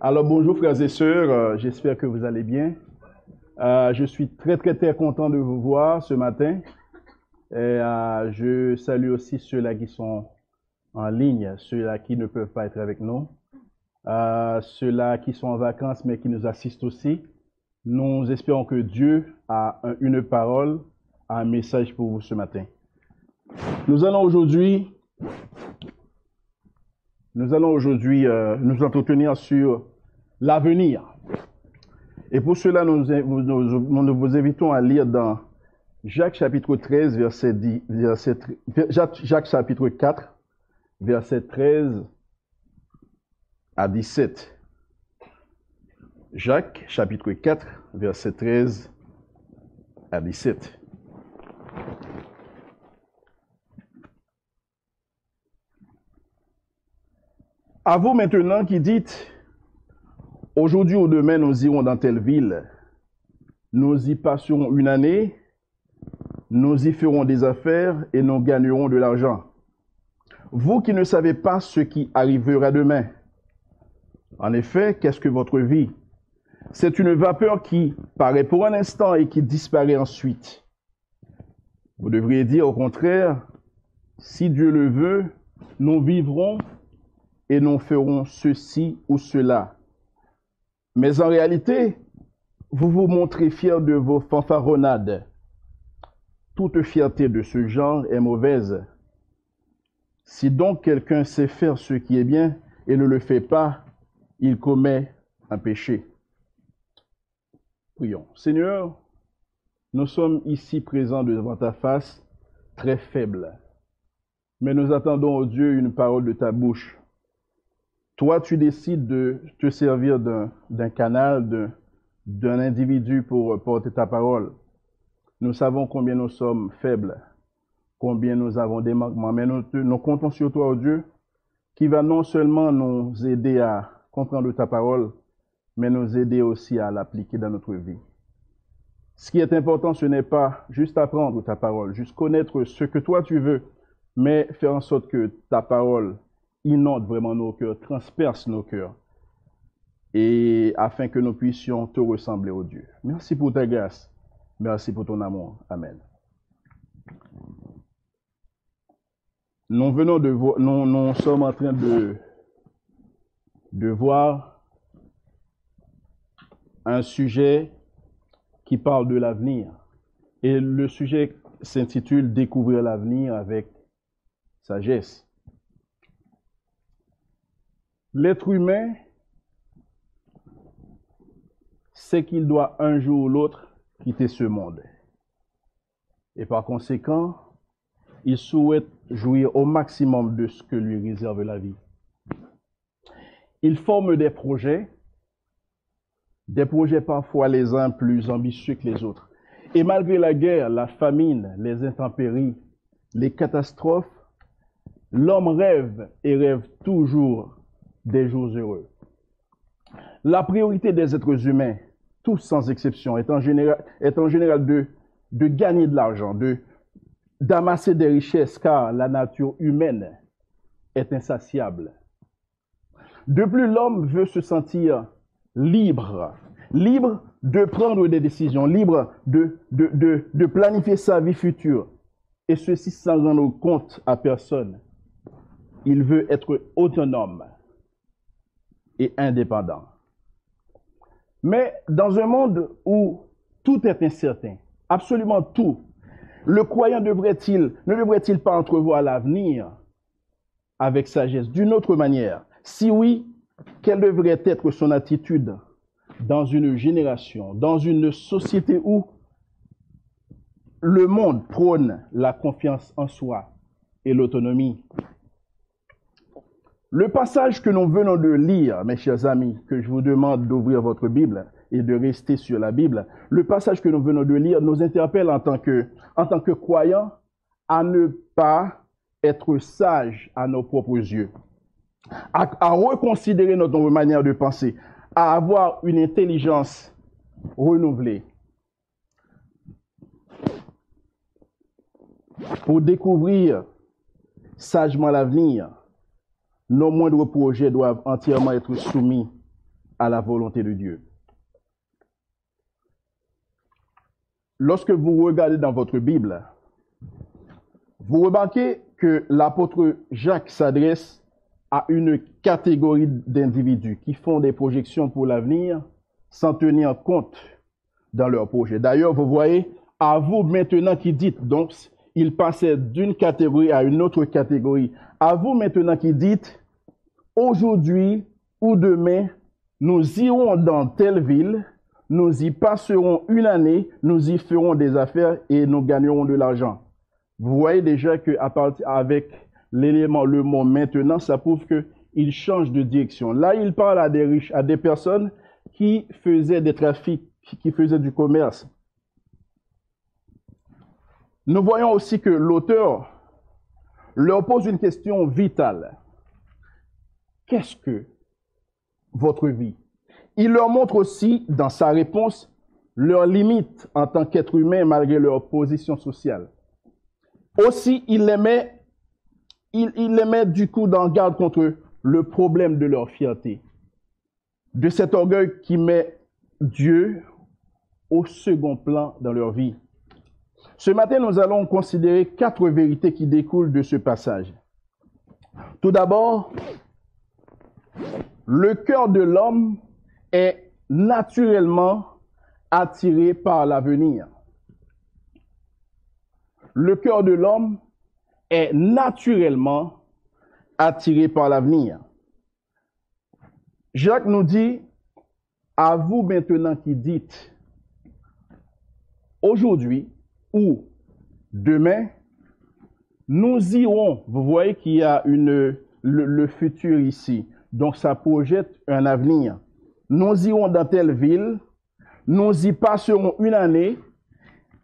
Alors bonjour frères et sœurs, euh, j'espère que vous allez bien. Euh, je suis très très très content de vous voir ce matin. Et euh, je salue aussi ceux-là qui sont en ligne, ceux-là qui ne peuvent pas être avec nous, ceux-là qui sont en vacances mais qui nous assistent aussi. Nous espérons que Dieu a un- une parole, un message pour vous ce matin. Nous allons aujourd'hui nous allons aujourd'hui euh, nous entretenir sur l'avenir. Et pour cela, nous, nous- nous- vous invitons à lire dans Jacques chapitre 13, verset 10, verset, Jacques chapitre 4, verset 13 à 17. Jacques chapitre 4, verset 13 à 17. À vous maintenant qui dites, aujourd'hui ou demain nous irons dans telle ville, nous y passerons une année, nous y ferons des affaires et nous gagnerons de l'argent. Vous qui ne savez pas ce qui arrivera demain. En effet, qu'est-ce que votre vie? C'est une vapeur qui paraît pour un instant et qui disparaît ensuite. Vous devriez dire au contraire, si Dieu le veut, nous vivrons et nous ferons ceci ou cela. Mais en réalité, vous vous montrez fiers de vos fanfaronnades. Toute fierté de ce genre est mauvaise. Si donc quelqu'un sait faire ce qui est bien et ne le fait pas, il commet un péché. Prions. Seigneur, nous sommes ici présents devant ta face, très faibles. Mais nous attendons, au Dieu, une parole de ta bouche. Toi, tu décides de te servir d'un canal, d'un- individu pour porter ta parole. Nous savons combien nous sommes faibles, combien nous avons des manquements, mais nous, nous comptons sur toi, oh Dieu, qui va non seulement nous aider à comprendre ta parole, mais nous aider aussi à l'appliquer dans notre vie. Ce qui est important, ce n'est pas juste apprendre ta parole, juste connaître ce que toi tu veux, mais faire en sorte que ta parole inonde vraiment nos cœurs, transperce nos cœurs, et afin que nous puissions te ressembler au Dieu. Merci pour ta grâce. Merci pour ton amour. Amen. Nous venons de voir, sommes en train de, de voir un sujet qui parle de l'avenir. Et le sujet s'intitule Découvrir l'avenir avec sagesse. L'être humain sait qu'il doit un jour ou l'autre quitter ce monde. Et par conséquent, il souhaite jouir au maximum de ce que lui réserve la vie. Il forme des projets, des projets parfois les uns plus ambitieux que les autres. Et malgré la guerre, la famine, les intempéries, les catastrophes, l'homme rêve et rêve toujours des jours heureux. La priorité des êtres humains, tous sans exception, est en général, est en général de, de gagner de l'argent, de, d'amasser des richesses, car la nature humaine est insatiable. De plus, l'homme veut se sentir libre, libre de prendre des décisions, libre de, de, de, de planifier sa vie future, et ceci sans rendre compte à personne. Il veut être autonome et indépendant. Mais dans un monde où tout est incertain, absolument tout, le croyant devrait-il, ne devrait-il pas entrevoir l'avenir avec sagesse? D'une autre manière Si oui, quelle devrait être son attitude dans une génération, dans une société où le monde prône la confiance en soi et l'autonomie? Le passage que nous venons de lire, mes chers amis, que je vous demande d'ouvrir votre Bible et de rester sur la Bible, le passage que nous venons de lire nous interpelle en tant que, en tant que croyants à ne pas être sages à nos propres yeux, à, à reconsidérer notre manière de penser, à avoir une intelligence renouvelée pour découvrir sagement l'avenir nos moindres projets doivent entièrement être soumis à la volonté de Dieu. Lorsque vous regardez dans votre Bible, vous remarquez que l'apôtre Jacques s'adresse à une catégorie d'individus qui font des projections pour l'avenir sans tenir compte dans leur projet. D'ailleurs, vous voyez, à vous maintenant qui dites, donc il passait d'une catégorie à une autre catégorie. À vous maintenant qui dites, aujourd'hui ou demain, nous irons dans telle ville, nous y passerons une année, nous y ferons des affaires et nous gagnerons de l'argent. Vous voyez déjà que à partir avec l'élément le mot maintenant, ça prouve que il change de direction. Là, il parle à des riches, à des personnes qui faisaient des trafics, qui faisaient du commerce. Nous voyons aussi que l'auteur leur pose une question vitale. Qu'est-ce que votre vie? Il leur montre aussi, dans sa réponse, leurs limites en tant qu'être humain malgré leur position sociale. Aussi, il les met, il, les met du coup dans garde contre le problème de leur fierté, de cet orgueil qui met Dieu au second plan dans leur vie. Ce matin, nous allons considérer quatre vérités qui découlent de ce passage. Tout d'abord, le cœur de l'homme est naturellement attiré par l'avenir le cœur de l'homme est naturellement attiré par l'avenir. Jacques nous dit, à vous maintenant qui dites, aujourd'hui ou demain, nous irons. Vous voyez qu'il y a le, futur ici. Donc ça projette un avenir. Nous irons dans telle ville, nous y passerons une année,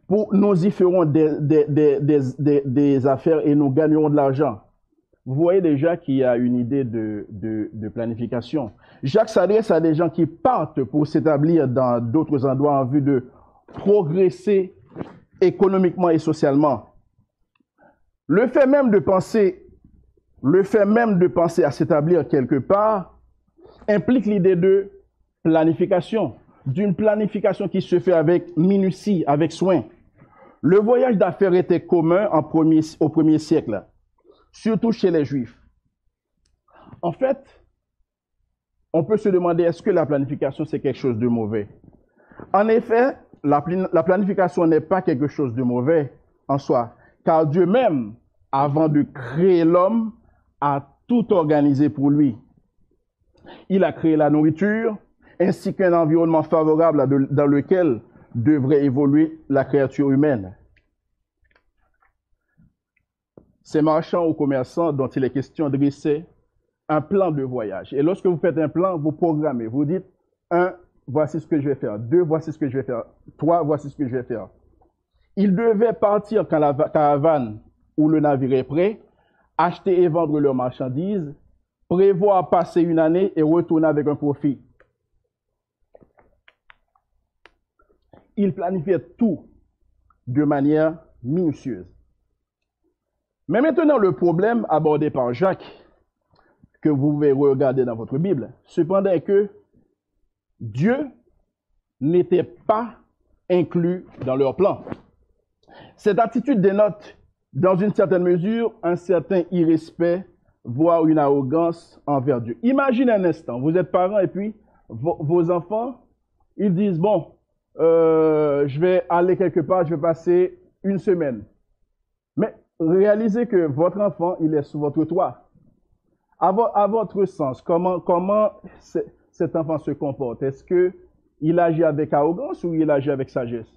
nous y ferons des, affaires et nous gagnerons de l'argent. Vous voyez déjà qu'il y a une idée de, de planification. Jacques s'adresse à des gens qui partent pour s'établir dans d'autres endroits en vue de progresser économiquement et socialement. Le fait même de penser, le fait même de penser à s'établir quelque part implique l'idée de planification, d'une planification qui se fait avec minutie, avec soin. Le voyage d'affaires était commun au premier siècle, surtout chez les Juifs. En fait, on peut se demander est-ce que la planification c'est quelque chose de mauvais? En effet, la, la planification n'est pas quelque chose de mauvais en soi, car Dieu même, avant de créer l'homme, a tout organisé pour lui. Il a créé la nourriture ainsi qu'un environnement favorable dans lequel devrait évoluer la créature humaine. Ces marchands ou commerçants dont il est question dressaient un plan de voyage. Et lorsque vous faites un plan, vous programmez. Vous dites, un, voici ce que je vais faire. Deux, voici ce que je vais faire. Trois, voici ce que je vais faire. Ils devaient partir quand la caravane ou le navire est prêt, acheter et vendre leurs marchandises, prévoir passer une année et retourner avec un profit. il planifiait tout de manière minutieuse. Mais maintenant, le problème abordé par Jacques, que vous pouvez regarder dans votre Bible, cependant que Dieu n'était pas inclus dans leur plan. Cette attitude dénote, dans une certaine mesure, un certain irrespect, voire une arrogance envers Dieu. Imaginez un instant, vous êtes parents et puis vos, enfants, ils disent, bon, euh, je vais aller quelque part, je vais passer une semaine. Mais réalisez que votre enfant, il est sous votre toit. À, votre sens, comment cet enfant se comporte? Est-ce que il agit avec arrogance ou il agit avec sagesse?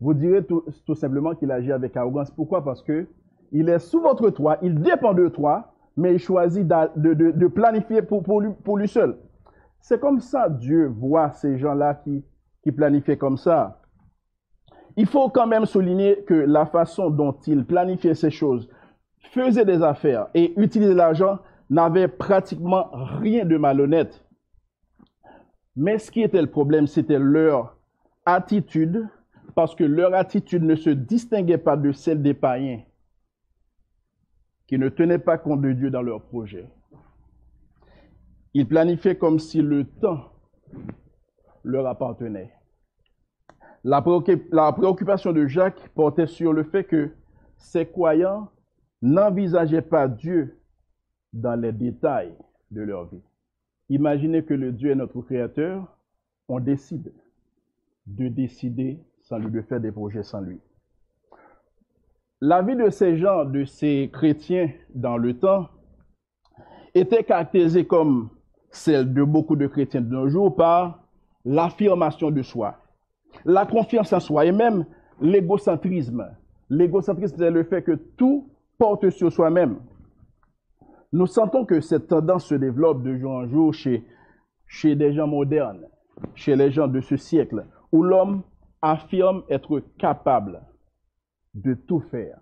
Vous direz tout, simplement qu'il agit avec arrogance. Pourquoi? Parce que il est sous votre toit, il dépend de toi, mais il choisit de, planifier pour, lui, seul. C'est comme ça Dieu voit ces gens-là qui planifiait comme ça. Il faut quand même souligner que la façon dont il planifiait ces choses, faisait des affaires et utilisait l'argent n'avait pratiquement rien de malhonnête. Mais ce qui était le problème, c'était leur attitude, parce que leur attitude ne se distinguait pas de celle des païens, qui ne tenaient pas compte de Dieu dans leur projet. Ils planifiaient comme si le temps leur appartenait. La, préoccupation de Jacques portait sur le fait que ces croyants n'envisageaient pas Dieu dans les détails de leur vie. Imaginez que le Dieu est notre créateur, on décide de décider sans lui, de faire des projets sans lui. La vie de ces gens, de ces chrétiens dans le temps, était caractérisée comme celle de beaucoup de chrétiens de nos jours par l'affirmation de soi, la confiance en soi et même l'égocentrisme. L'égocentrisme, c'est le fait que tout porte sur soi-même. Nous sentons que cette tendance se développe de jour en jour chez, des gens modernes, chez les gens de ce siècle, où l'homme affirme être capable de tout faire.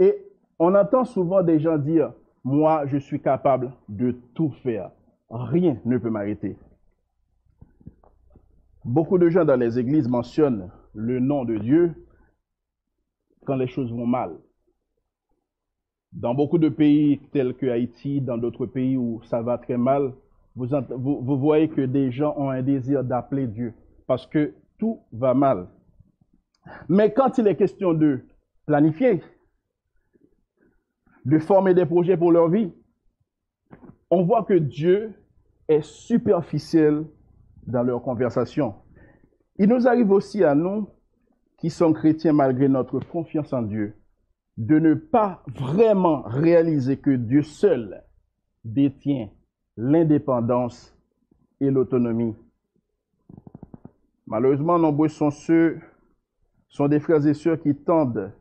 Et on entend souvent des gens dire, moi, je suis capable de tout faire. Rien ne peut m'arrêter. Beaucoup de gens dans les églises mentionnent le nom de Dieu quand les choses vont mal. Dans beaucoup de pays tels que Haïti, dans d'autres pays où ça va très mal, vous, voyez que des gens ont un désir d'appeler Dieu parce que tout va mal. Mais quand il est question de planifier, de former des projets pour leur vie, on voit que Dieu est superficiel dans leur conversation. Il nous arrive aussi à nous, qui sommes chrétiens malgré notre confiance en Dieu, de ne pas vraiment réaliser que Dieu seul détient l'indépendance et l'autonomie. Malheureusement, nombreux sont ceux, sont des frères et sœurs qui tendent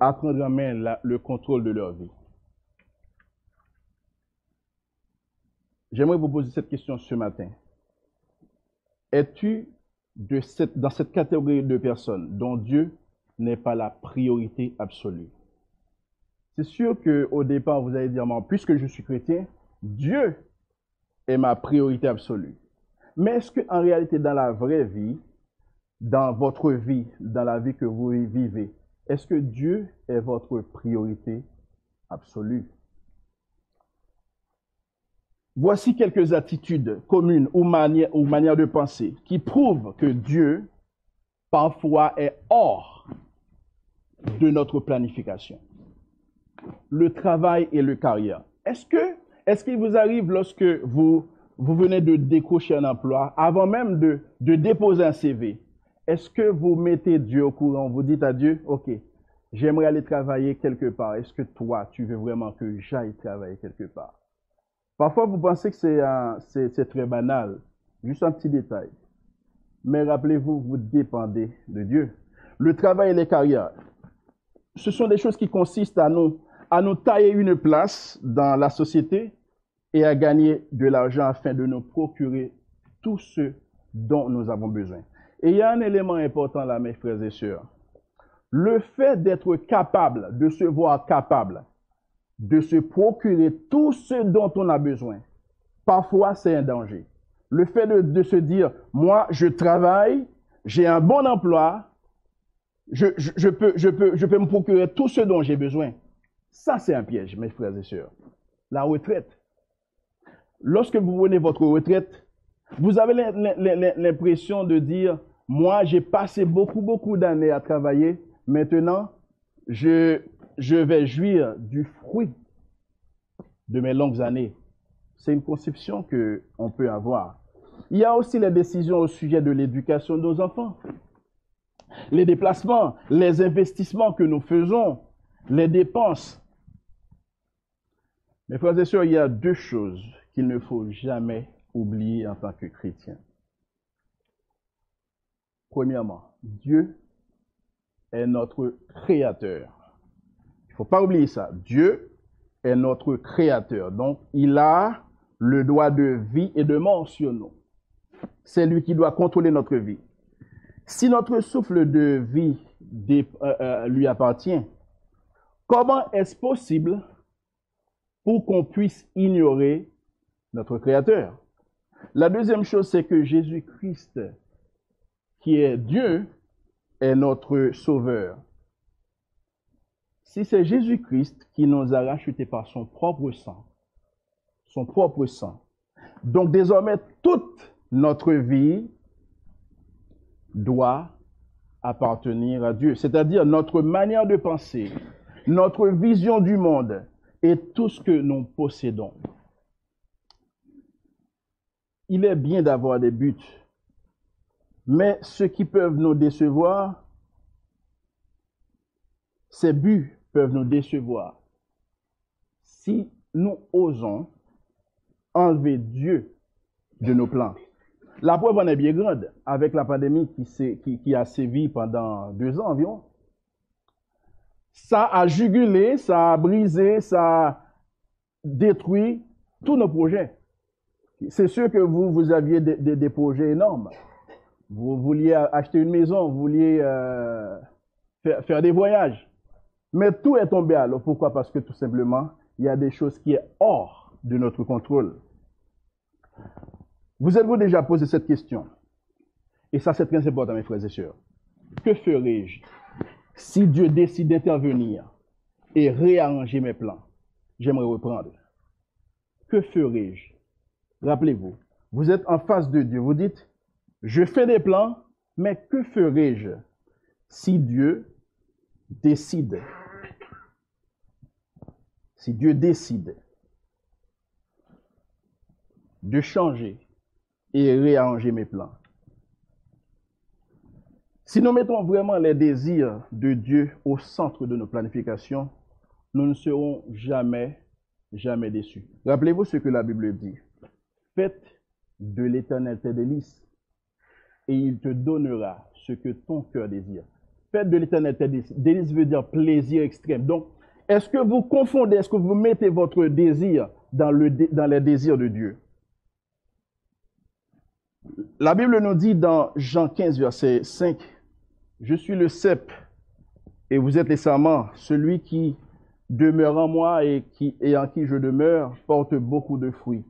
à prendre en main le contrôle de leur vie. J'aimerais vous poser cette question ce matin. Es-tu dans cette catégorie de personnes dont Dieu n'est pas la priorité absolue? C'est sûr qu'au départ, vous allez dire, puisque je suis chrétien, Dieu est ma priorité absolue. Mais est-ce qu'en réalité, dans la vraie vie, dans votre vie, dans la vie que vous vivez, est-ce que Dieu est votre priorité absolue? Voici quelques attitudes communes ou manières, ou manières de penser qui prouvent que Dieu, parfois, est hors de notre planification. Le travail et le carrière. Est-ce que, est-ce qu'il vous arrive lorsque vous, vous venez de décrocher un emploi, avant même de, de déposer un CV, est-ce que vous mettez Dieu au courant? Vous dites à Dieu, OK, j'aimerais aller travailler quelque part. Est-ce que toi, tu veux vraiment que j'aille travailler quelque part? Parfois, vous pensez que c'est très banal, juste un petit détail. Mais rappelez-vous, vous dépendez de Dieu. Le travail et les carrières, ce sont des choses qui consistent à nous, à nous tailler une place dans la société et à gagner de l'argent afin de nous procurer tout ce dont nous avons besoin. Et il y a un élément important là, mes frères et sœurs. Le fait d'être capable, de se voir capable, de se procurer tout ce dont on a besoin, parfois c'est un danger. Le fait de, se dire, moi, je travaille, j'ai un bon emploi, je, peux, je, peux, je peux me procurer tout ce dont j'ai besoin. Ça, c'est un piège, mes frères et sœurs. La retraite. Lorsque vous prenez votre retraite, vous avez l'impression de dire, moi, j'ai passé beaucoup, beaucoup d'années à travailler. Maintenant, je, je vais jouir du fruit de mes longues années. C'est une conception que on peut avoir. Il y a aussi les décisions au sujet de l'éducation de nos enfants. Les déplacements, les investissements que nous faisons, les dépenses. Mes frères et sœurs, il y a deux choses qu'il ne faut jamais oublier en tant que chrétien. Premièrement, Dieu est notre créateur faut pas oublier ça. Dieu est notre créateur. Donc, il a le droit de vie et de mort sur nous. C'est lui qui doit contrôler notre vie. Si notre souffle de vie euh, euh, lui appartient, comment est-ce possible pour qu'on puisse ignorer notre Créateur? La deuxième chose, c'est que Jésus-Christ, qui est Dieu, est notre Sauveur. Si c'est Jésus-Christ qui nous a rachetés par son propre sang, son propre sang, donc désormais toute notre vie doit appartenir à Dieu. C'est-à-dire notre manière de penser, notre vision du monde et tout ce que nous possédons. Il est bien d'avoir des buts, mais ceux qui peuvent nous décevoir, ces buts peuvent nous décevoir si nous osons enlever Dieu de nos plans. La preuve en est bien grande avec la pandémie qui, a sévi pendant deux ans environ. Ça a jugulé, ça a brisé, ça a détruit tous nos projets. C'est sûr que vous, aviez des, projets énormes. Vous vouliez acheter une maison, vous vouliez euh, faire, faire, des voyages. Mais tout est tombé à l'eau. Pourquoi? Parce que tout simplement, il y a des choses qui sont hors de notre contrôle. Vous êtes-vous déjà posé cette question? Et ça, c'est très important, mes frères et sœurs. Que ferais-je si Dieu décide d'intervenir et réarranger mes plans? J'aimerais reprendre. Que ferais-je Rappelez-vous, vous êtes en face de Dieu. Vous dites, je fais des plans, mais que ferais-je si Dieu décide? Si Dieu décide de changer et réarranger mes plans. Si nous mettons vraiment les désirs de Dieu au centre de nos planifications, nous ne serons jamais, jamais déçus. Rappelez-vous ce que la Bible dit. Faites de l'éternel tes délices et il te donnera ce que ton cœur désire. Faites de l'éternel tes délices. Délice veut dire plaisir extrême. Donc, est-ce que vous confondez, est-ce que vous mettez votre désir dans, le, dans les désirs de Dieu? La Bible nous dit dans Jean 15, verset 5, Je suis le cep et vous êtes les serments. Celui qui demeure en moi et, en qui je demeure porte beaucoup de fruits.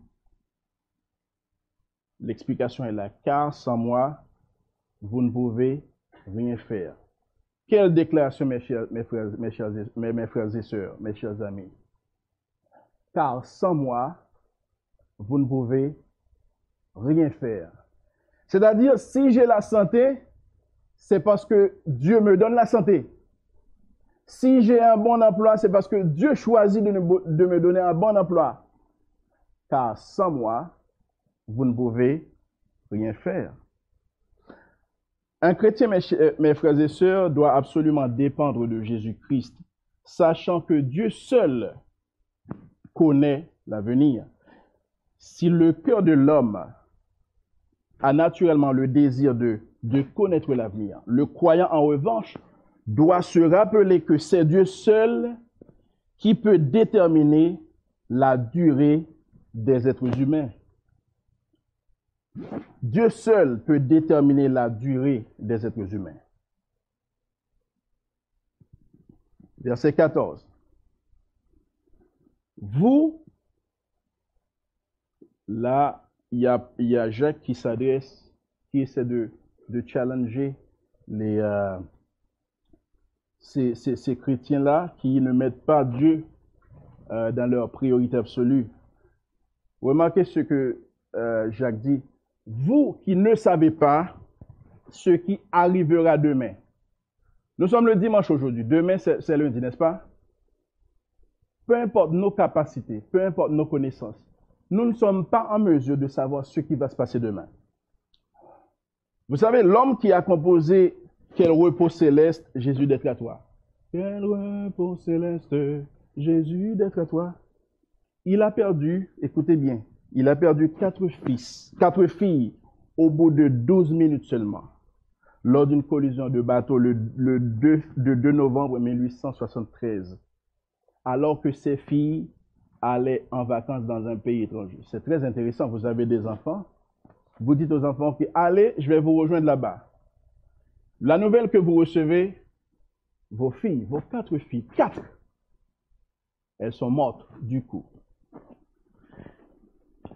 L'explication est là, car sans moi, vous ne pouvez rien faire. Quelle déclaration, mes frères, mes chers, mes frères et sœurs, mes chers amis. Car sans moi, vous ne pouvez rien faire. C'est-à-dire, si j'ai la santé, c'est parce que Dieu me donne la santé. Si j'ai un bon emploi, c'est parce que Dieu choisit de, me donner un bon emploi. Car sans moi, vous ne pouvez rien faire. Un chrétien, mes, mes frères et sœurs, doit absolument dépendre de Jésus-Christ, sachant que Dieu seul connaît l'avenir. Si le cœur de l'homme a naturellement le désir de, connaître l'avenir. Le croyant, en revanche, doit se rappeler que c'est Dieu seul qui peut déterminer la durée des êtres humains. Dieu seul peut déterminer la durée des êtres humains. Verset 14. Vous, là, il y a, Jacques qui s'adresse, qui essaie de, challenger les, euh, ces, chrétiens-là qui ne mettent pas Dieu euh, dans leur priorité absolue. Remarquez ce que euh, Jacques dit. Vous qui ne savez pas ce qui arrivera demain. Nous sommes le dimanche aujourd'hui. Demain, c'est lundi, n'est-ce pas? Peu importe nos capacités, peu importe nos connaissances, nous ne sommes pas en mesure de savoir ce qui va se passer demain. Vous savez, l'homme qui a composé Quel repos céleste, Jésus d'être à toi. Quel repos céleste, Jésus d'être à toi. Il a perdu, écoutez bien, il a perdu quatre fils, quatre filles au bout de 12 minutes seulement, lors d'une collision de bateau le, 2, 2 novembre 1873, alors que ses filles aller en vacances dans un pays étranger. C'est très intéressant. Vous avez des enfants. Vous dites aux enfants, OK, allez, je vais vous rejoindre là-bas. La nouvelle que vous recevez, vos filles, vos quatre filles, quatre, elles sont mortes du coup.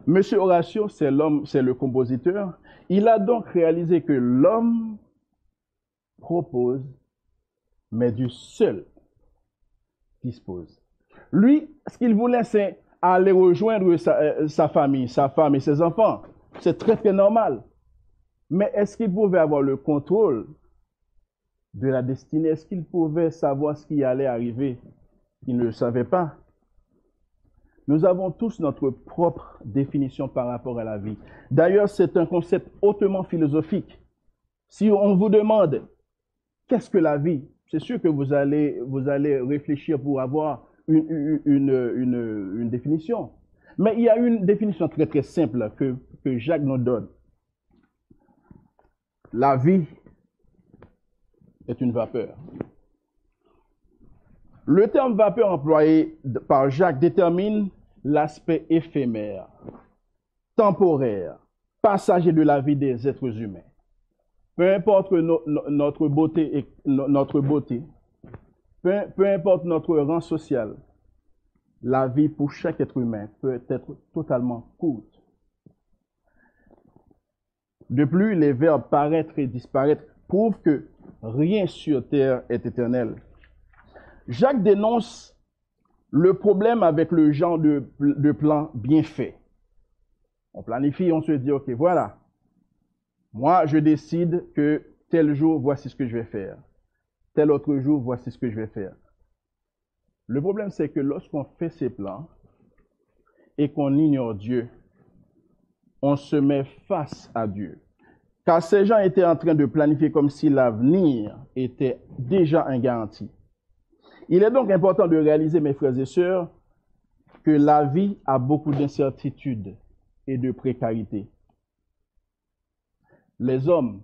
Monsieur Horatio, c'est l'homme, c'est le compositeur. Il a donc réalisé que l'homme propose, mais du seul dispose. Lui, ce qu'il voulait, c'est aller rejoindre sa, euh, sa, famille, sa femme et ses enfants. C'est très, très normal. Mais est-ce qu'il pouvait avoir le contrôle de la destinée? Est-ce qu'il pouvait savoir ce qui allait arriver? Il ne le savait pas. Nous avons tous notre propre définition par rapport à la vie. D'ailleurs, c'est un concept hautement philosophique. Si on vous demande qu'est-ce que la vie, c'est sûr que vous allez, vous allez réfléchir pour avoir une, une, une, définition. Mais il y a une définition très très simple que, que Jacques nous donne. La vie est une vapeur. Le terme vapeur employé par Jacques détermine l'aspect éphémère, temporaire, passager de la vie des êtres humains. Peu importe notre beauté, notre beauté peu, importe notre rang social, la vie pour chaque être humain peut être totalement courte. De plus, les verbes paraître et disparaître prouvent que rien sur terre est éternel. Jacques dénonce le problème avec le genre de, plan bien fait. On planifie, on se dit, OK, voilà, moi, je décide que tel jour, voici ce que je vais faire. Tel autre jour, voici ce que je vais faire. Le problème, c'est que lorsqu'on fait ces plans et qu'on ignore Dieu, on se met face à Dieu. Car ces gens étaient en train de planifier comme si l'avenir était déjà un garanti. Il est donc important de réaliser, mes frères et sœurs, que la vie a beaucoup d'incertitudes et de précarité les hommes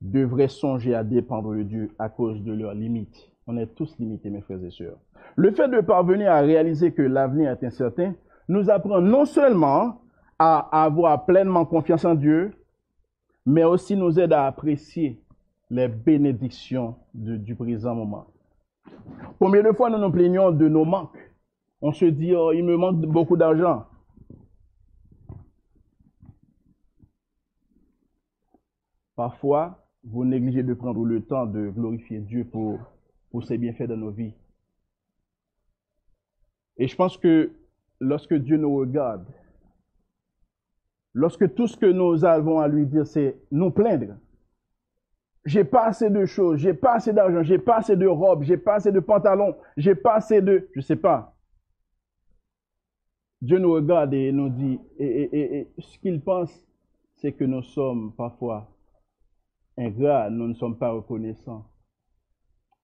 devraient songer à dépendre de Dieu à cause de leurs limites. On est tous limités, mes frères et sœurs. Le fait de parvenir à réaliser que l'avenir est incertain nous apprend non seulement à avoir pleinement confiance en Dieu, mais aussi nous aide à apprécier les bénédictions du présent moment. Combien de fois nous nous plaignons de nos manques? On se dit, oh, il me manque beaucoup d'argent. Parfois, vous négligez de prendre le temps de glorifier Dieu pour, pour ses bienfaits dans nos vies. Et je pense que lorsque Dieu nous regarde, lorsque tout ce que nous avons à lui dire, c'est nous plaindre, j'ai pas assez de choses, j'ai pas assez d'argent, j'ai pas assez de robes, j'ai pas assez de pantalons, j'ai pas assez de, je sais pas. Dieu nous regarde et nous dit, et, et ce qu'il pense, c'est que nous sommes parfois ingrats, nous ne sommes pas reconnaissants.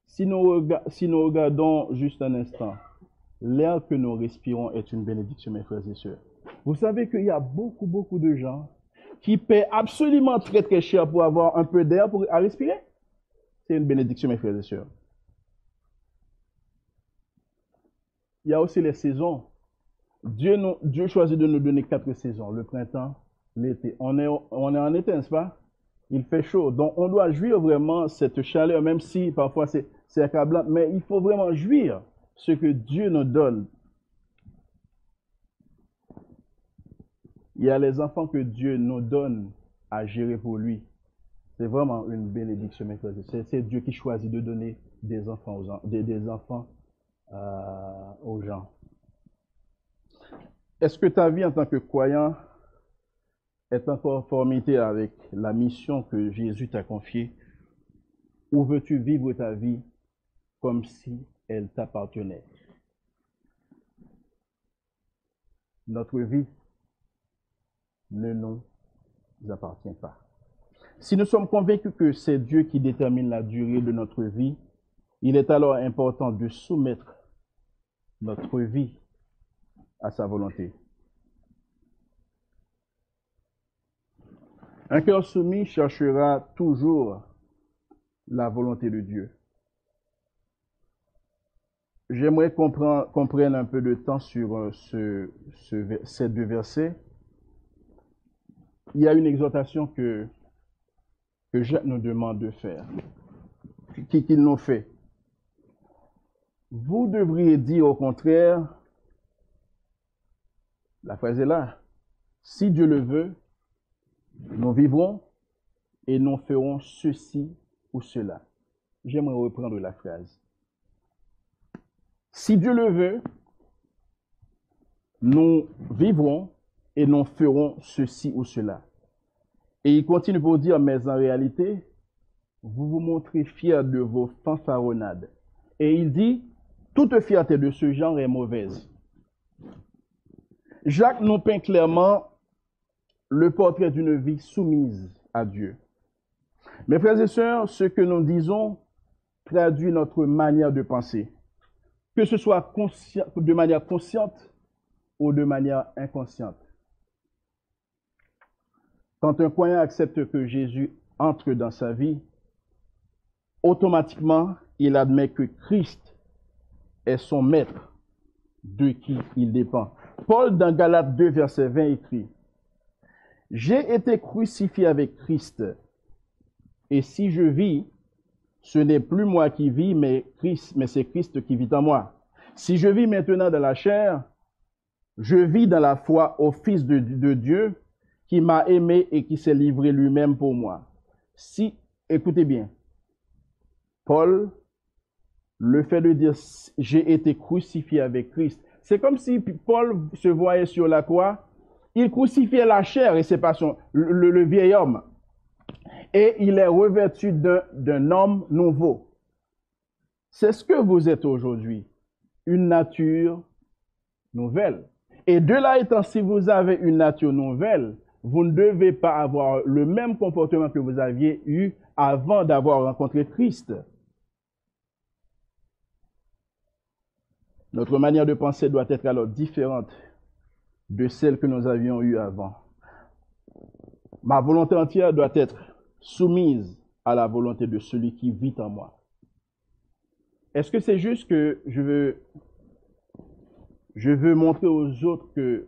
Si nous, regardons juste un instant, l'air que nous respirons est une bénédiction, mes frères et sœurs. Vous savez qu'il y a beaucoup, beaucoup de gens qui paient absolument très, très cher pour avoir un peu d'air à respirer. C'est une bénédiction, mes frères et sœurs. Il y a aussi les saisons. Dieu, nous, Dieu choisit de nous donner quatre saisons. Le printemps, l'été. On est en été, n'est-ce pas? Il fait chaud. Donc, on doit jouir vraiment cette chaleur, même si parfois c'est accablant, mais il faut vraiment jouir ce que Dieu nous donne. Il y a les enfants que Dieu nous donne à gérer pour lui. C'est vraiment une bénédiction, mes frères. C'est Dieu qui choisit de donner des enfants aux, euh, aux gens. Est-ce que ta vie en tant que croyant est en conformité avec la mission que Jésus t'a confiée ou veux-tu vivre ta vie comme si elle t'appartenait? Notre vie ne nous appartient pas. Si nous sommes convaincus que c'est Dieu qui détermine la durée de notre vie, il est alors important de soumettre notre vie à sa volonté. Un cœur soumis cherchera toujours la volonté de Dieu. J'aimerais qu'on prenne un peu de temps sur euh, ce, ces deux versets. Il y a une exhortation que, que Jacques nous demande de faire, qu'il nous fait. Vous devriez dire au contraire, la phrase est là, si Dieu le veut, nous vivrons et nous ferons ceci ou cela. J'aimerais reprendre la phrase. Si Dieu le veut, nous vivrons et nous ferons ceci ou cela. Et il continue pour dire, mais en réalité, vous vous montrez fiers de vos fanfaronnades. Et il dit, toute fierté de ce genre est mauvaise. Jacques nous peint clairement le portrait d'une vie soumise à Dieu. Mes frères et sœurs, ce que nous disons traduit notre manière de penser, que ce soit de manière consciente ou de manière inconsciente. Quand un croyant accepte que Jésus entre dans sa vie, automatiquement, il admet que Christ est son maître de qui il dépend. Paul, dans Galates 2, verset 20, écrit, J'ai été crucifié avec Christ, et si je vis, ce n'est plus moi qui vis, mais Christ, mais c'est Christ qui vit en moi. Si je vis maintenant dans la chair, je vis dans la foi au Fils de, de Dieu qui m'a aimé et qui s'est livré lui-même pour moi. Si, écoutez bien, Paul, le fait de dire j'ai été crucifié avec Christ, c'est comme si Paul se voyait sur la croix, il crucifiait la chair et c'est pas son, le, le vieil homme. Et il est revêtu d'un homme nouveau. C'est ce que vous êtes aujourd'hui, une nature nouvelle. Et de là étant, si vous avez une nature nouvelle, vous ne devez pas avoir le même comportement que vous aviez eu avant d'avoir rencontré Christ. Notre manière de penser doit être alors différente de celle que nous avions eue avant. Ma volonté entière doit être soumise à la volonté de celui qui vit en moi. Est-ce que c'est juste que je veux, je veux montrer aux autres que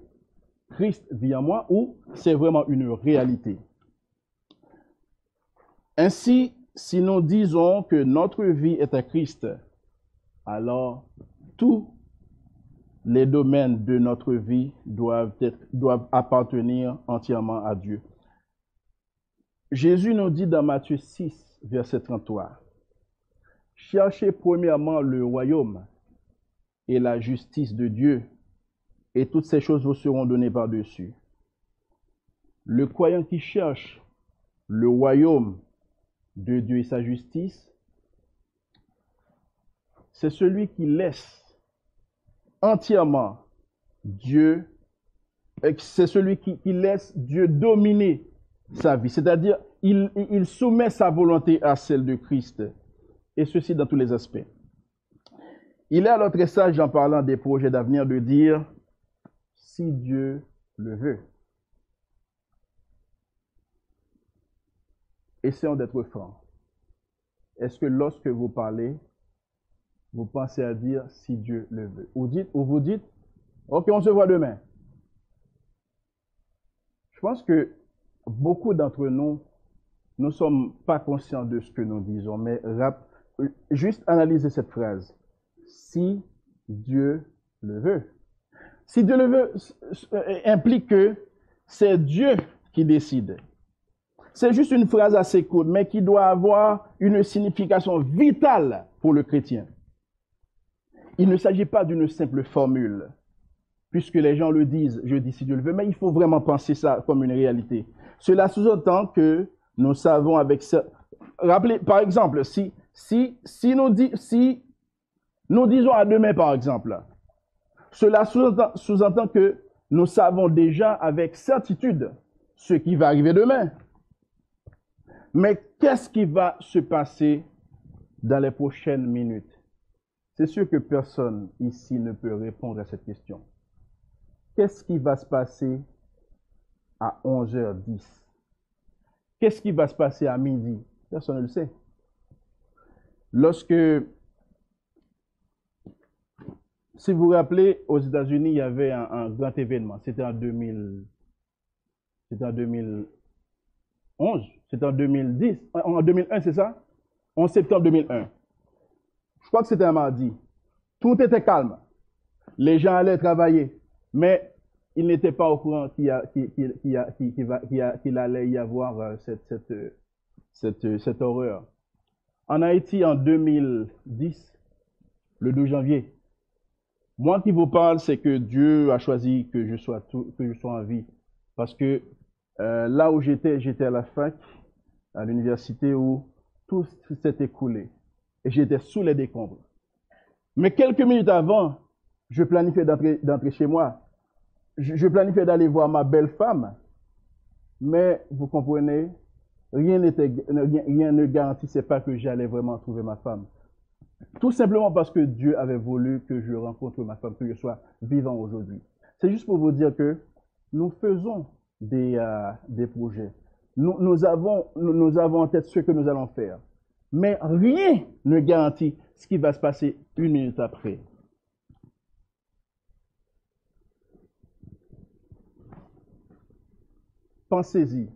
Christ vit en moi ou c'est vraiment une réalité? Ainsi, si nous disons que notre vie est à Christ, alors tous les domaines de notre vie doivent, appartenir entièrement à Dieu. Jésus nous dit dans Matthieu 6, verset 33, Cherchez premièrement le royaume et la justice de Dieu, et toutes ces choses vous seront données par-dessus. Le croyant qui cherche le royaume de Dieu et sa justice, c'est celui qui laisse entièrement Dieu, c'est celui qui, laisse Dieu dominer sa vie, c'est-à-dire il, soumet sa volonté à celle de Christ, et ceci dans tous les aspects. Il est alors très sage en parlant des projets d'avenir de dire, si Dieu le veut. Essayons d'être francs. Est-ce que lorsque vous parlez, vous pensez à dire si Dieu le veut Ou, dites, ou vous dites, ok, on se voit demain. Je pense que beaucoup d'entre nous, ne sommes pas conscients de ce que nous disons, mais juste analysez cette phrase. Si Dieu le veut. Si Dieu le veut, euh, implique que c'est Dieu qui décide. C'est juste une phrase assez courte, mais qui doit avoir une signification vitale pour le chrétien. Il ne s'agit pas d'une simple formule, puisque les gens le disent, je dis si Dieu le veut, mais il faut vraiment penser ça comme une réalité. Cela sous-entend que nous savons avec ça. Rappelez, par exemple, si, nous disons à demain, par exemple, cela sous-entend que nous savons déjà avec certitude ce qui va arriver demain. Mais qu'est-ce qui va se passer dans les prochaines minutes? C'est sûr que personne ici ne peut répondre à cette question. Qu'est-ce qui va se passer à 11h10 Qu'est-ce qui va se passer à midi? Personne ne le sait. Lorsque si vous vous rappelez, aux États-Unis, il y avait un, grand événement. C'était en 2000, c'était en 2011, c'était en 2010, en 2001, c'est ça? En septembre 2001. Je crois que c'était un mardi. Tout était calme. Les gens allaient travailler, mais ils n'étaient pas au courant qu'il allait y avoir euh, cette, cette, cette, horreur. En Haïti, en 2010, le 12 janvier, moi qui vous parle, c'est que Dieu a choisi que je sois, en vie. Parce que Euh, là où j'étais, j'étais à la fac, à l'université où tout s'est écoulé. Et j'étais sous les décombres. Mais quelques minutes avant, je planifiais d'entrer chez moi. Je, planifiais d'aller voir ma belle femme. Mais vous comprenez, rien, ne garantissait pas que j'allais vraiment trouver ma femme. Tout simplement parce que Dieu avait voulu que je rencontre ma femme, que je sois vivant aujourd'hui. C'est juste pour vous dire que nous faisons des, euh, projets. Nous, avons en tête ce que nous allons faire. Mais rien ne garantit ce qui va se passer une minute après. Pensez-y.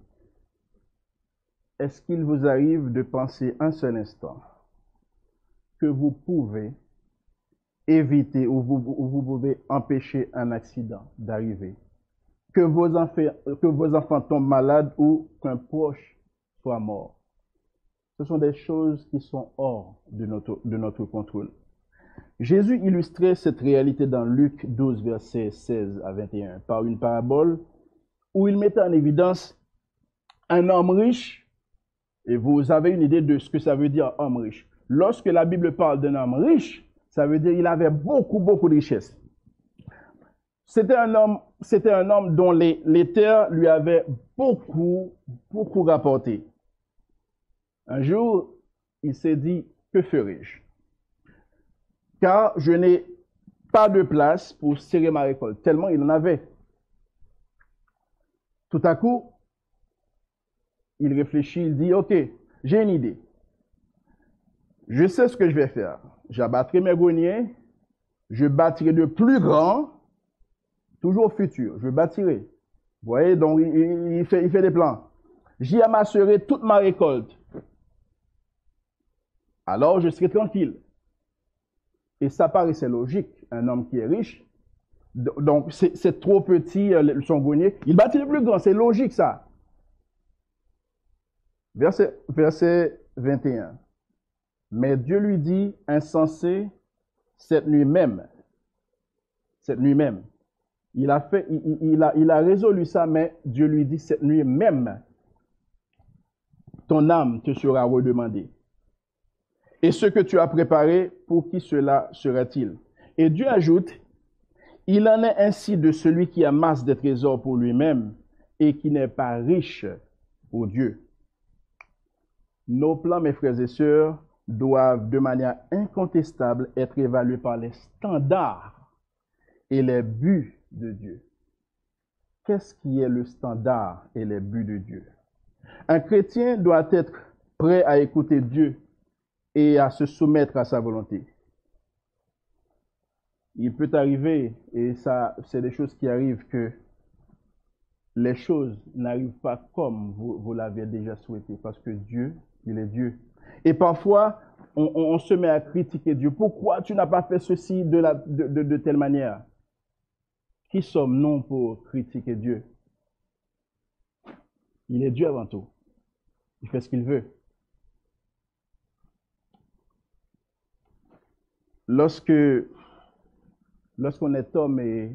Est-ce qu'il vous arrive de penser un seul instant que vous pouvez éviter ou vous, pouvez empêcher un accident d'arriver, que vos, enfants, que vos enfants tombent malades ou qu'un proche soit mort? Ce sont des choses qui sont hors de notre, de notre contrôle. Jésus illustrait cette réalité dans Luc 12, versets 16 à 21, par une parabole où il mettait en évidence un homme riche, et vous avez une idée de ce que ça veut dire homme riche. Lorsque la Bible parle d'un homme riche, ça veut dire qu'il avait beaucoup, beaucoup de richesses. C'était un homme, c'était un homme dont les, les terres lui avaient beaucoup, beaucoup rapporté. Un jour, il s'est dit, que ferai-je? Car je n'ai pas de place pour serrer ma récolte, tellement il en avait. Tout à coup, il réfléchit, il dit, OK, j'ai une idée. Je sais ce que je vais faire. J'abattrai mes greniers, je bâtirai de plus grands, toujours futur, je bâtirai. Vous voyez, donc il, fait, il fait des plans. J'y amasserai toute ma récolte. Alors je serai tranquille. Et ça paraissait logique. Un homme qui est riche, donc c'est trop petit euh, son grenier, il bâtit le plus grand, c'est logique ça. Verset, verset 21. Mais Dieu lui dit, insensé, cette nuit même, cette nuit même, il a fait, il, a, il a résolu ça, mais Dieu lui dit, cette nuit même, ton âme te sera redemandée. Et ce que tu as préparé, pour qui cela sera-t-il? Et Dieu ajoute, il en est ainsi de celui qui amasse des trésors pour lui-même et qui n'est pas riche pour Dieu. Nos plans, mes frères et sœurs, doivent de manière incontestable être évalués par les standards et les buts de Dieu. Qu'est-ce qui est le standard et les buts de Dieu? Un chrétien doit être prêt à écouter Dieu et à se soumettre à sa volonté. Il peut arriver, et ça, c'est des choses qui arrivent, que les choses n'arrivent pas comme vous, l'avez déjà souhaité, parce que Dieu, il est Dieu. Et parfois, on, se met à critiquer Dieu. Pourquoi tu n'as pas fait ceci de, de, telle manière? Qui sommes-nous pour critiquer Dieu? Il est Dieu avant tout. Il fait ce qu'il veut. Lorsque lorsqu'on est homme et,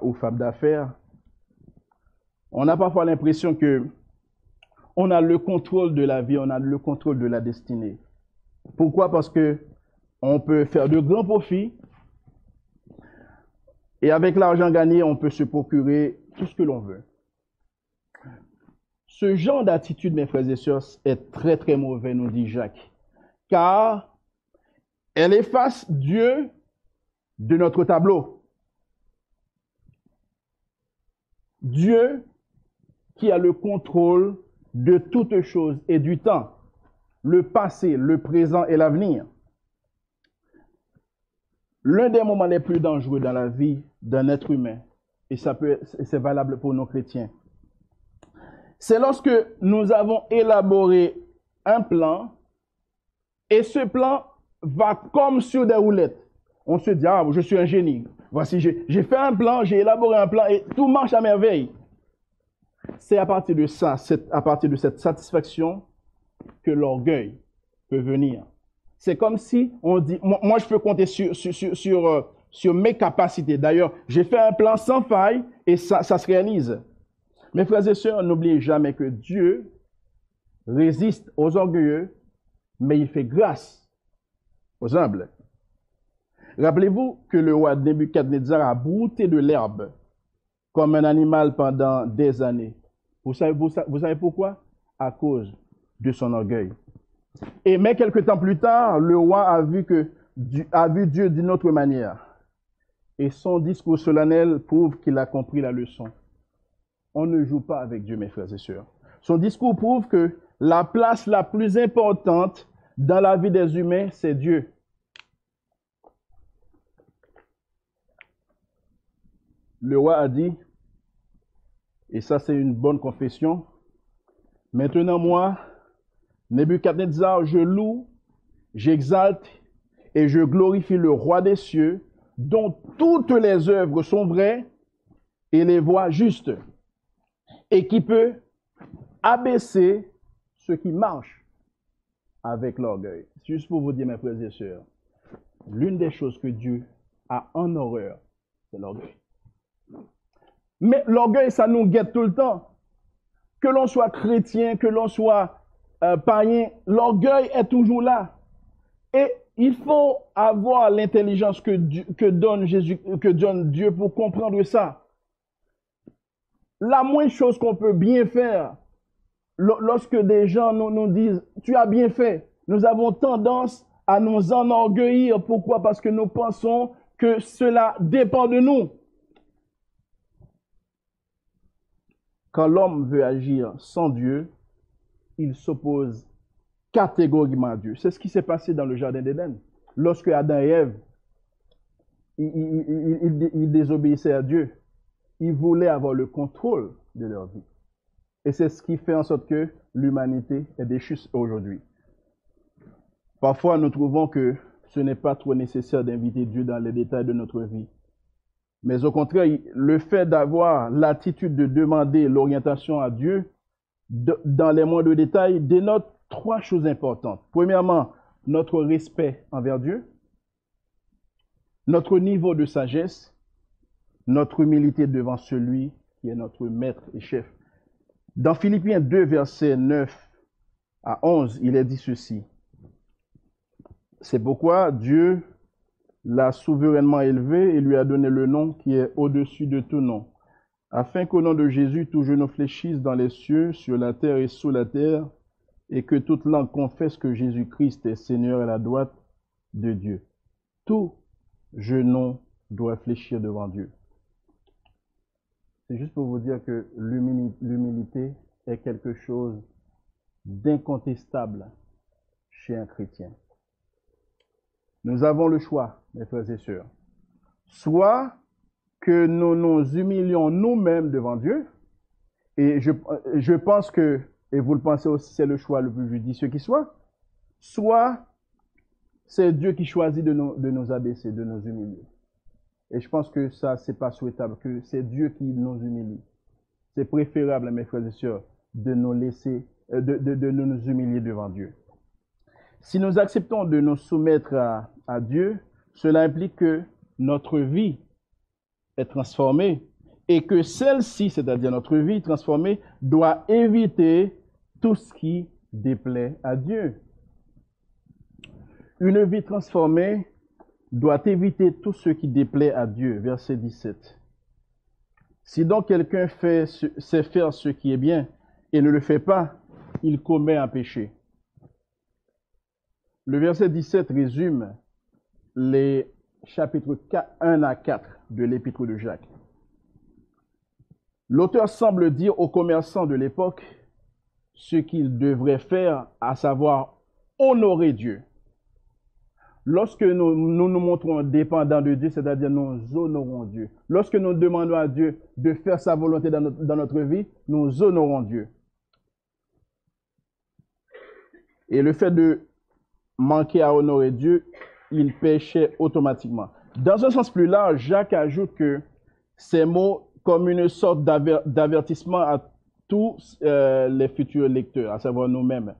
ou femme d'affaires, on a parfois l'impression que on a le contrôle de la vie, on a le contrôle de la destinée. Pourquoi? Parce que on peut faire de grands profits et avec l'argent gagné, on peut se procurer tout ce que l'on veut. Ce genre d'attitude, mes frères et sœurs, est très très mauvais, nous dit Jacques, car elle efface Dieu de notre tableau. Dieu qui a le contrôle de toutes choses et du temps, le passé, le présent et l'avenir. L'un des moments les plus dangereux dans la vie d'un être humain, et ça peut, c'est valable pour nos chrétiens, c'est lorsque nous avons élaboré un plan et ce plan va comme sur des roulettes. On se dit, ah, je suis un génie. Voici, j'ai fait un plan, j'ai élaboré un plan et tout marche à merveille. C'est à partir de ça, à partir de cette satisfaction que l'orgueil peut venir. C'est comme si on dit, moi, je peux compter sur, sur, sur, euh, sur, mes capacités. D'ailleurs, j'ai fait un plan sans faille et ça, ça se réalise. Mes frères et sœurs, n'oubliez jamais que Dieu résiste aux orgueilleux, mais il fait grâce humbles. Rappelez-vous que le roi Nebuchadnezzar a brouté de l'herbe comme un animal pendant des années. Vous savez, pourquoi? À cause de son orgueil. Et mais quelque temps plus tard, le roi a vu, que, a vu Dieu d'une autre manière. Et son discours solennel prouve qu'il a compris la leçon. On ne joue pas avec Dieu, mes frères et sœurs. Son discours prouve que la place la plus importante dans la vie des humains, c'est Dieu. Le roi a dit, et ça c'est une bonne confession, maintenant moi, Nebuchadnezzar, je loue, j'exalte et je glorifie le roi des cieux, dont toutes les œuvres sont vraies et les voies justes, et qui peut abaisser ceux qui marchent avec l'orgueil. Juste pour vous dire, mes frères et sœurs, l'une des choses que Dieu a en horreur, c'est l'orgueil. Mais l'orgueil, ça nous guette tout le temps. Que l'on soit chrétien, que l'on soit euh, païen, l'orgueil est toujours là. Et il faut avoir l'intelligence que, que donne Jésus, que donne Dieu pour comprendre ça. La moindre chose qu'on peut bien faire, lorsque des gens nous, disent, tu as bien fait, nous avons tendance à nous enorgueillir. Pourquoi? Parce que nous pensons que cela dépend de nous. Quand l'homme veut agir sans Dieu, il s'oppose catégoriquement à Dieu. C'est ce qui s'est passé dans le Jardin d'Éden. Lorsque Adam et Ève, ils, désobéissaient à Dieu, ils voulaient avoir le contrôle de leur vie. Et c'est ce qui fait en sorte que l'humanité est déchue aujourd'hui. Parfois, nous trouvons que ce n'est pas trop nécessaire d'inviter Dieu dans les détails de notre vie. Mais au contraire, le fait d'avoir l'attitude de demander l'orientation à Dieu dans les moindres détails dénote trois choses importantes. Premièrement, notre respect envers Dieu, notre niveau de sagesse, notre humilité devant celui qui est notre maître et chef. Dans Philippiens 2, versets 9 à 11, il est dit ceci. C'est pourquoi Dieu l'a souverainement élevé et lui a donné le nom qui est au-dessus de tout nom, afin qu'au nom de Jésus, tout genou fléchisse dans les cieux, sur la terre et sous la terre, et que toute langue confesse que Jésus-Christ est Seigneur à la droite de Dieu. Tout genou doit fléchir devant Dieu. C'est juste pour vous dire que l'humilité est quelque chose d'incontestable chez un chrétien. Nous avons le choix, mes frères et sœurs. Soit que nous nous humilions nous-mêmes devant Dieu, et je, pense que, et vous le pensez aussi, c'est le choix le plus judicieux qui soit, soit c'est Dieu qui choisit de nous abaisser, de nous humilier. Et je pense que ça, c'est pas souhaitable, que c'est Dieu qui nous humilie. C'est préférable, mes frères et sœurs, de nous laisser, euh, de, de, de nous humilier devant Dieu. Si nous acceptons de nous soumettre à, à Dieu, cela implique que notre vie est transformée et que celle-ci, c'est-à-dire notre vie transformée, doit éviter tout ce qui déplaît à Dieu. Une vie transformée doit éviter tout ce qui déplaît à Dieu. Verset 17. Si donc quelqu'un fait, sait faire ce qui est bien et ne le fait pas, il commet un péché. Le verset 17 résume les chapitres 1 à 4 de l'épître de Jacques. L'auteur semble dire aux commerçants de l'époque ce qu'ils devraient faire, à savoir honorer Dieu. Lorsque nous, nous montrons dépendants de Dieu, c'est-à-dire nous honorons Dieu. Lorsque nous demandons à Dieu de faire sa volonté dans notre, dans notre vie, nous honorons Dieu. Et le fait de manquer à honorer Dieu il péchait automatiquement. Dans un sens plus large, Jacques ajoute que ces mots comme une sorte d'avertissement à tous euh, les futurs lecteurs, à savoir nous-mêmes.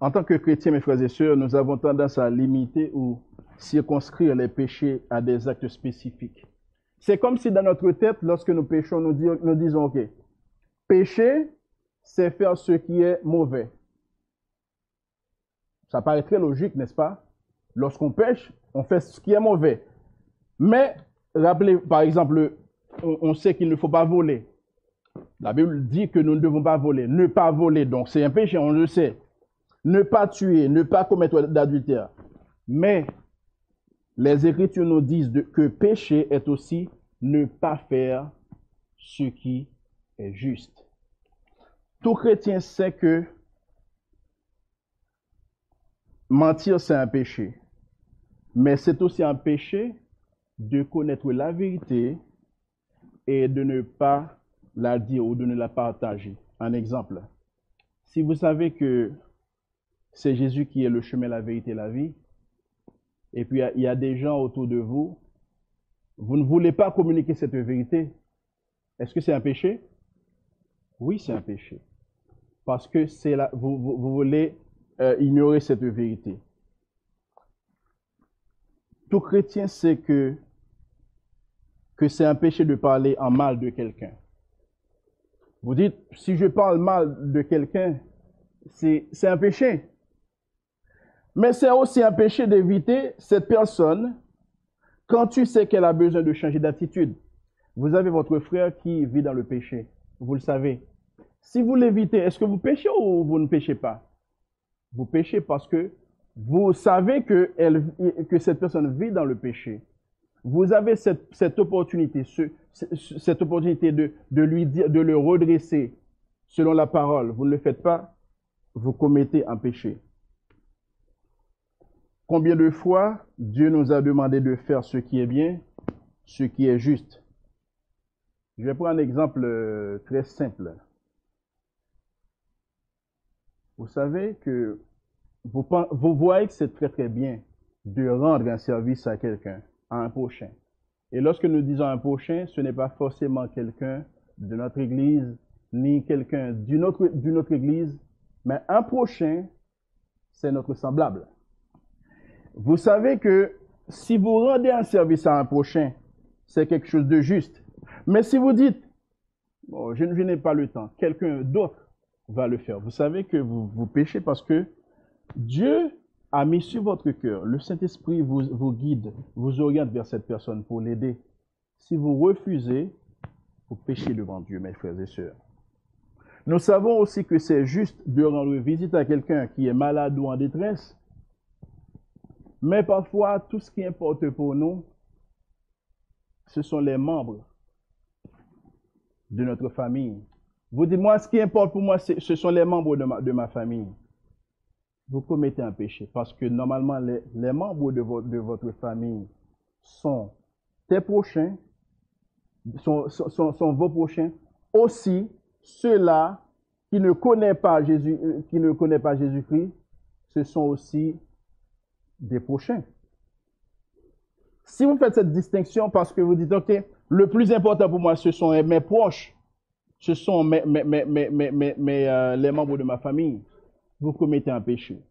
En tant que chrétiens, mes frères et sœurs, nous avons tendance à limiter ou circonscrire les péchés à des actes spécifiques. C'est comme si dans notre tête, lorsque nous péchons, nous, disons, OK, pécher, c'est faire ce qui est mauvais. Ça paraît très logique, n'est-ce pas? Lorsqu'on pêche, on fait ce qui est mauvais. Mais, rappelez, par exemple, on, sait qu'il ne faut pas voler. La Bible dit que nous ne devons pas voler. Ne pas voler, donc c'est un péché, on le sait. Ne pas tuer, ne pas commettre d'adultère. Mais les Écritures nous disent que péché est aussi ne pas faire ce qui est juste. Tout chrétien sait que mentir, c'est un péché. Mais c'est aussi un péché de connaître la vérité et de ne pas la dire ou de ne la partager. Un exemple. Si vous savez que c'est Jésus qui est le chemin, la vérité la vie, et puis il y, a des gens autour de vous, vous ne voulez pas communiquer cette vérité, est-ce que c'est un péché? Oui, c'est un péché. Parce que vous, voulez euh, ignorer cette vérité. Tout chrétien sait que, que c'est un péché de parler en mal de quelqu'un. Vous dites, si je parle mal de quelqu'un, c'est un péché. Mais c'est aussi un péché d'éviter cette personne quand tu sais qu'elle a besoin de changer d'attitude. Vous avez votre frère qui vit dans le péché. Vous le savez. Si vous l'évitez, est-ce que vous péchez ou vous ne péchez pas? Vous péchez parce que vous savez que, cette personne vit dans le péché. Vous avez cette, opportunité, ce, cette opportunité de lui dire, de le redresser selon la parole. Vous ne le faites pas, vous commettez un péché. Combien de fois Dieu nous a demandé de faire ce qui est bien, ce qui est juste? Je vais prendre un exemple euh, très simple. Vous savez que vous, voyez que c'est très très bien de rendre un service à quelqu'un, à un prochain. Et lorsque nous disons un prochain, ce n'est pas forcément quelqu'un de notre église, ni quelqu'un d'une autre église, mais un prochain, c'est notre semblable. Vous savez que si vous rendez un service à un prochain, c'est quelque chose de juste. Mais si vous dites, bon, je, n'ai pas le temps, quelqu'un d'autre va le faire. Vous savez que vous, vous péchez parce que Dieu a mis sur votre cœur, le Saint-Esprit vous, vous guide, vous oriente vers cette personne pour l'aider. Si vous refusez, vous péchez devant Dieu, mes frères et sœurs. Nous savons aussi que c'est juste de rendre visite à quelqu'un qui est malade ou en détresse, mais parfois, tout ce qui importe pour nous, ce sont les membres de notre famille. Vous dites, moi, ce qui importe pour moi, ce sont les membres de ma, famille. Vous commettez un péché parce que normalement, les, membres de, votre, famille sont tes prochains, sont, sont, sont vos prochains, aussi ceux-là qui ne connaissent pas Jésus, euh, qui ne connaissent pas Jésus-Christ, ce sont aussi des prochains. Si vous faites cette distinction parce que vous dites, OK, le plus important pour moi, ce sont mes proches, ce sont mes, euh, les membres de ma famille, vous commettez un péché.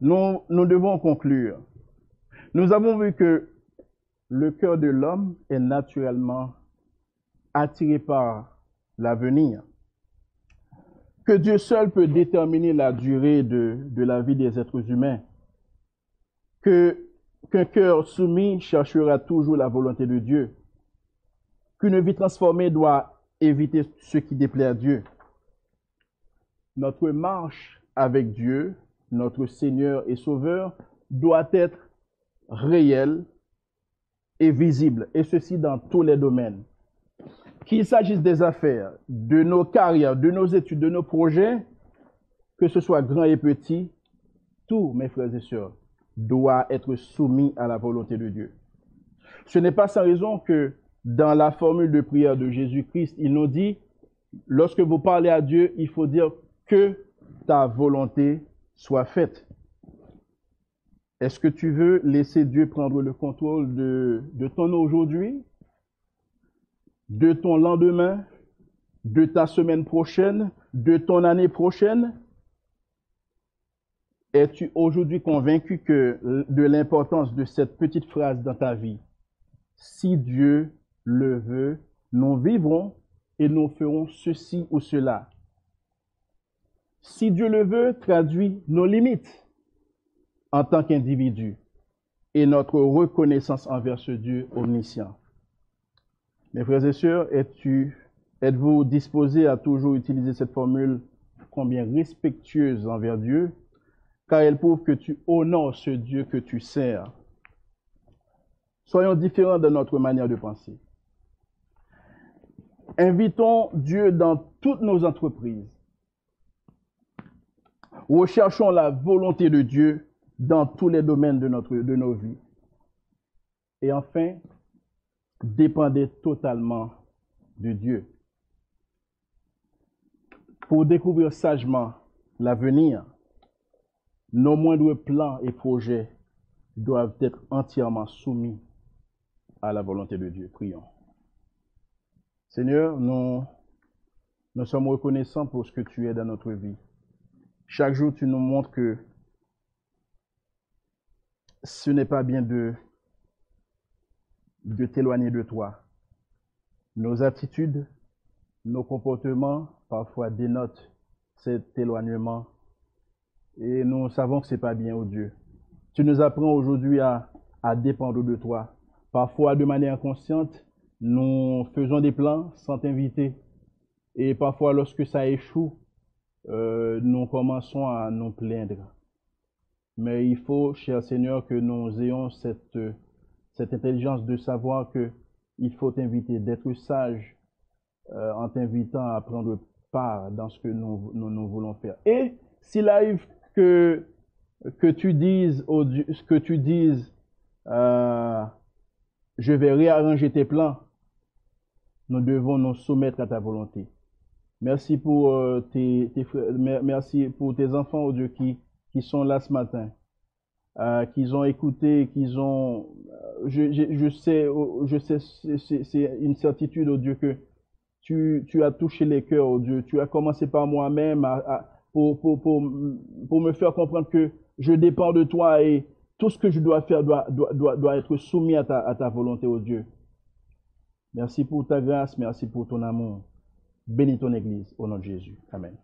Nous devons conclure. Nous avons vu que le cœur de l'homme est naturellement attiré par l'avenir que Dieu seul peut déterminer la durée de, la vie des êtres humains, que qu'un cœur soumis cherchera toujours la volonté de Dieu, qu'une vie transformée doit éviter ce qui déplaît à Dieu. Notre marche avec Dieu, notre Seigneur et Sauveur, doit être réelle et visible, et ceci dans tous les domaines. Qu'il s'agisse des affaires, de nos carrières, de nos études, de nos projets, que ce soit grand et petit, tout, mes frères et sœurs, doit être soumis à la volonté de Dieu. Ce n'est pas sans raison que dans la formule de prière de Jésus-Christ, il nous dit, lorsque vous parlez à Dieu, il faut dire que ta volonté soit faite. Est-ce que tu veux laisser Dieu prendre le contrôle de, ton aujourd'hui? De ton lendemain, de ta semaine prochaine, de ton année prochaine? Es-tu aujourd'hui convaincu que de l'importance de cette petite phrase dans ta vie? Si Dieu le veut, nous vivrons et nous ferons ceci ou cela. Si Dieu le veut, traduit nos limites en tant qu'individu et notre reconnaissance envers ce Dieu omniscient. Mes frères et sœurs, êtes-vous disposés à toujours utiliser cette formule combien respectueuse envers Dieu, car elle prouve que tu honores ce Dieu que tu sers. Soyons différents de notre manière de penser. Invitons Dieu dans toutes nos entreprises. Recherchons la volonté de Dieu dans tous les domaines de, notre, de nos vies. Et enfin, dépendez totalement de Dieu. Pour découvrir sagement l'avenir, nos moindres plans et projets doivent être entièrement soumis à la volonté de Dieu. Prions. Seigneur, nous, nous sommes reconnaissants pour ce que tu es dans notre vie. Chaque jour, tu nous montres que ce n'est pas bien de, de t'éloigner de toi. Nos attitudes, nos comportements parfois dénotent cet éloignement et nous savons que c'est pas bien, au oh Dieu. Tu nous apprends aujourd'hui à, à dépendre de toi. Parfois, de manière inconsciente, nous faisons des plans sans t'inviter. Et parfois, lorsque ça échoue, euh, nous commençons à nous plaindre. Mais il faut, cher Seigneur, que nous ayons cette, cette intelligence de savoir que il faut t'inviter, d'être sage euh, en t'invitant à prendre part dans ce que nous, nous, voulons faire. Et s'il arrive que, que tu dises, ce que tu dises, euh, je vais réarranger tes plans, nous devons nous soumettre à ta volonté. Merci pour euh, tes, merci pour tes enfants, oh Dieu, qui sont là ce matin, euh, qu'ils ont écouté, qu'ils ont, euh, je, sais, je sais, c'est une certitude, oh Dieu, que tu, as touché les cœurs, oh Dieu. Tu as commencé par moi-même pour, me faire comprendre que je dépends de toi et tout ce que je dois faire doit être soumis à ta, à ta volonté, oh Dieu. Merci pour ta grâce, merci pour ton amour. Bénis ton Église au nom de Jésus. Amen.